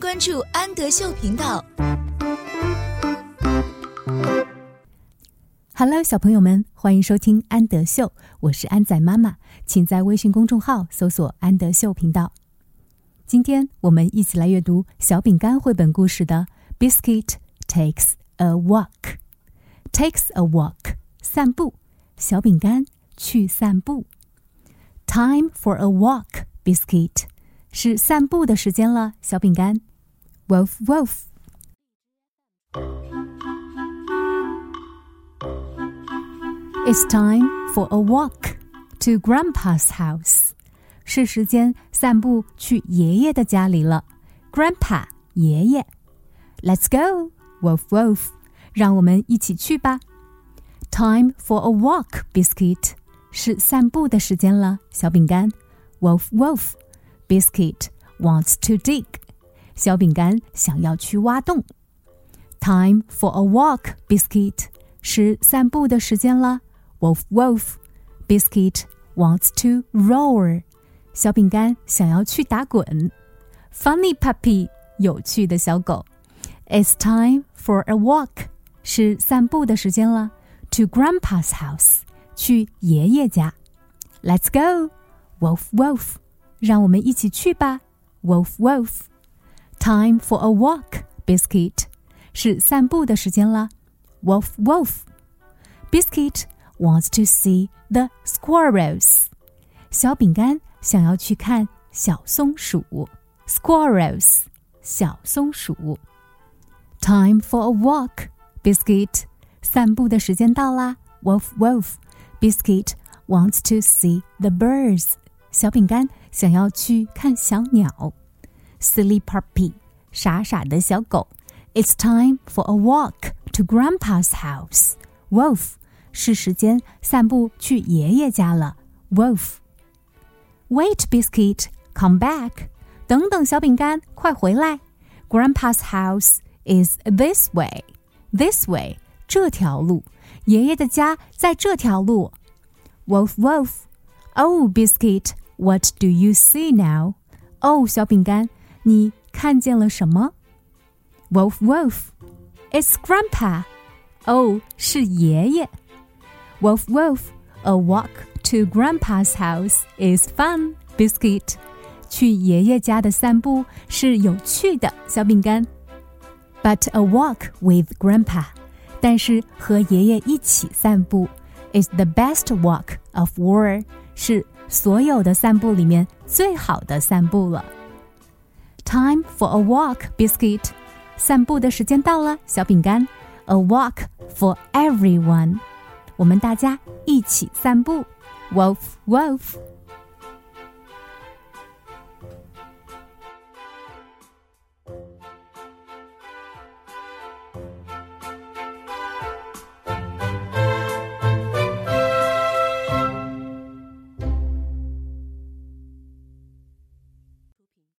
关注安德秀频道。Hello，小朋友们，欢迎收听安德秀，我是安仔妈妈，请在微信公众号搜索“安德秀频道”。今天我们一起来阅读小饼干绘本故事的《Biscuit Takes a Walk》。Takes a walk，散步。小饼干去散步。Time for a walk, Biscuit。是散步的时间了，小饼干。Wolf, wolf. It's time for a walk to Grandpa's house. 是时间散步去爷爷的家里了。Grandpa，爷爷。Let's go, wolf, wolf. 让我们一起去吧。Time for a walk, Biscuit. 是散步的时间了，小饼干。Wolf, wolf. Biscuit wants to dig. 小饼干想要去挖洞。Time for a walk, Biscuit. 是散步的时间了。Wolf, wolf. Biscuit wants to roar. 小饼干想要去打滚。Funny puppy. 有趣的小狗。It's time for a walk. 是散步的时间了。To Grandpa's house. 去爷爷家。Let's go. Wolf, wolf. 让我们一起去吧，Wolf Wolf。Time for a walk, Biscuit。是散步的时间了，Wolf Wolf。Biscuit wants to see the squirrels。小饼干想要去看小松鼠，Squirrels。小松鼠。Time for a walk, Biscuit。散步的时间到啦，Wolf Wolf。Biscuit wants to see the birds。小饼干想要去看小鸟 ，Silly puppy，傻傻的小狗。It's time for a walk to Grandpa's house. Wolf，是时间散步去爷爷家了。Wolf。Wait, biscuit, come back. 等等，小饼干，快回来。Grandpa's house is this way. This way，这条路。爷爷的家在这条路。Wolf, wolf. Oh, biscuit. What do you see now? 哦，小饼干， 你看见了什么？Wolf, wolf, it's Grandpa. 哦，是爷爷。Wolf, wolf, a walk to Grandpa's house is fun. Biscuit，去爷爷家的散步是有趣的，小饼干。But a walk with Grandpa，但是和爷爷一起散步 is the best walk of all，是所有的散步里面最好的散步了。 Time for a walk, biscuit。散步的时间到了，小饼干。A walk for everyone。我们大家一起散步。Wolf, wolf。